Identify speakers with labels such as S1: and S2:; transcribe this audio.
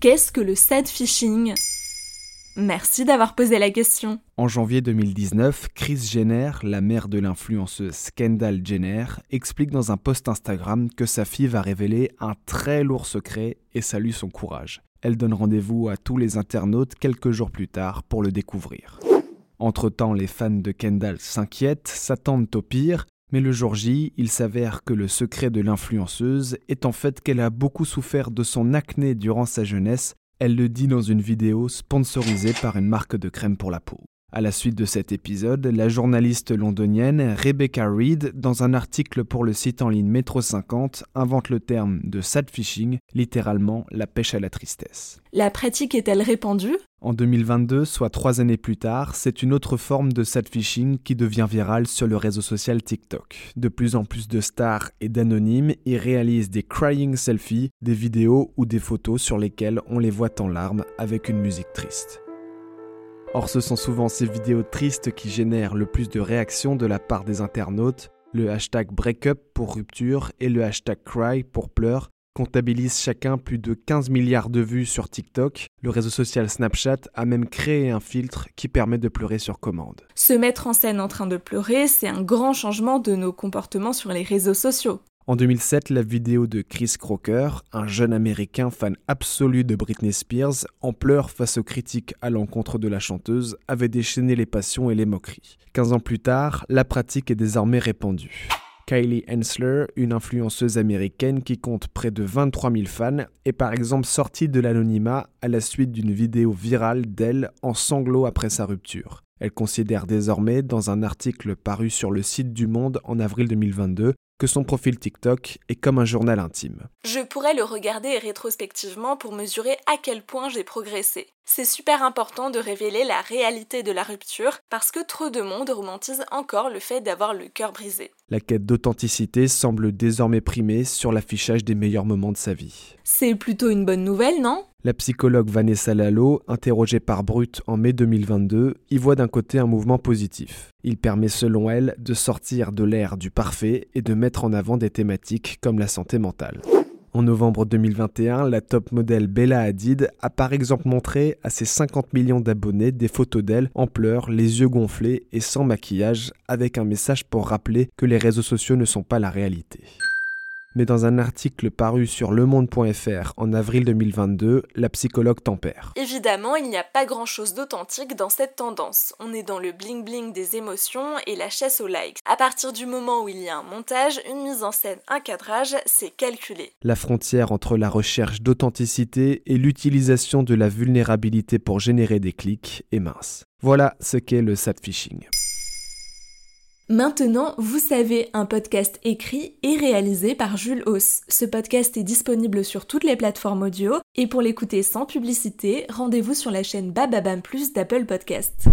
S1: Qu'est-ce que le sad phishing Merci d'avoir posé la question.
S2: En janvier 2019, Chris Jenner, la mère de l'influenceuse Kendall Jenner, explique dans un post Instagram que sa fille va révéler un très lourd secret et salue son courage. Elle donne rendez-vous à tous les internautes quelques jours plus tard pour le découvrir. Entre-temps, les fans de Kendall s'inquiètent, s'attendent au pire, mais le jour J, il s'avère que le secret de l'influenceuse est en fait qu'elle a beaucoup souffert de son acné durant sa jeunesse. Elle le dit dans une vidéo sponsorisée par une marque de crème pour la peau. À la suite de cet épisode, la journaliste londonienne Rebecca Reed, dans un article pour le site en ligne Metro 50, invente le terme de sad fishing, littéralement la pêche à la tristesse.
S1: La pratique est-elle répandue?
S2: En 2022, soit trois années plus tard, c'est une autre forme de sad fishing qui devient virale sur le réseau social TikTok. De plus en plus de stars et d'anonymes y réalisent des crying selfies, des vidéos ou des photos sur lesquelles on les voit en larmes avec une musique triste. Or, ce sont souvent ces vidéos tristes qui génèrent le plus de réactions de la part des internautes. Le hashtag breakup pour rupture et le hashtag cry pour pleurs comptabilisent chacun plus de 15 milliards de vues sur TikTok. Le réseau social Snapchat a même créé un filtre qui permet de pleurer sur commande.
S1: Se mettre en scène en train de pleurer, c'est un grand changement de nos comportements sur les réseaux sociaux.
S2: En 2007, la vidéo de Chris Crocker, un jeune américain fan absolu de Britney Spears, en pleurs face aux critiques à l'encontre de la chanteuse, avait déchaîné les passions et les moqueries. 15 ans plus tard, la pratique est désormais répandue. Kylie Hensler, une influenceuse américaine qui compte près de 23 000 fans, est par exemple sortie de l'anonymat à la suite d'une vidéo virale d'elle en sanglots après sa rupture. Elle considère désormais, dans un article paru sur le site du Monde en avril 2022, que son profil TikTok est comme un journal intime.
S1: Je pourrais le regarder rétrospectivement pour mesurer à quel point j'ai progressé. C'est super important de révéler la réalité de la rupture parce que trop de monde romantise encore le fait d'avoir le cœur brisé.
S2: La quête d'authenticité semble désormais primer sur l'affichage des meilleurs moments de sa vie.
S1: C'est plutôt une bonne nouvelle, non?
S2: La psychologue Vanessa Lalo, interrogée par Brut en mai 2022, y voit d'un côté un mouvement positif. Il permet selon elle de sortir de l'ère du parfait et de mettre en avant des thématiques comme la santé mentale. En novembre 2021, la top modèle Bella Hadid a par exemple montré à ses 50 millions d'abonnés des photos d'elle en pleurs, les yeux gonflés et sans maquillage, avec un message pour rappeler que les réseaux sociaux ne sont pas la réalité mais dans un article paru sur lemonde.fr en avril 2022, la psychologue tempère.
S1: Évidemment, il n'y a pas grand-chose d'authentique dans cette tendance. On est dans le bling-bling des émotions et la chasse aux likes. À partir du moment où il y a un montage, une mise en scène, un cadrage, c'est calculé.
S2: La frontière entre la recherche d'authenticité et l'utilisation de la vulnérabilité pour générer des clics est mince. Voilà ce qu'est le sad phishing.
S1: Maintenant, vous savez, un podcast écrit et réalisé par Jules Hauss. Ce podcast est disponible sur toutes les plateformes audio et pour l'écouter sans publicité, rendez-vous sur la chaîne Bababam Plus d'Apple Podcast.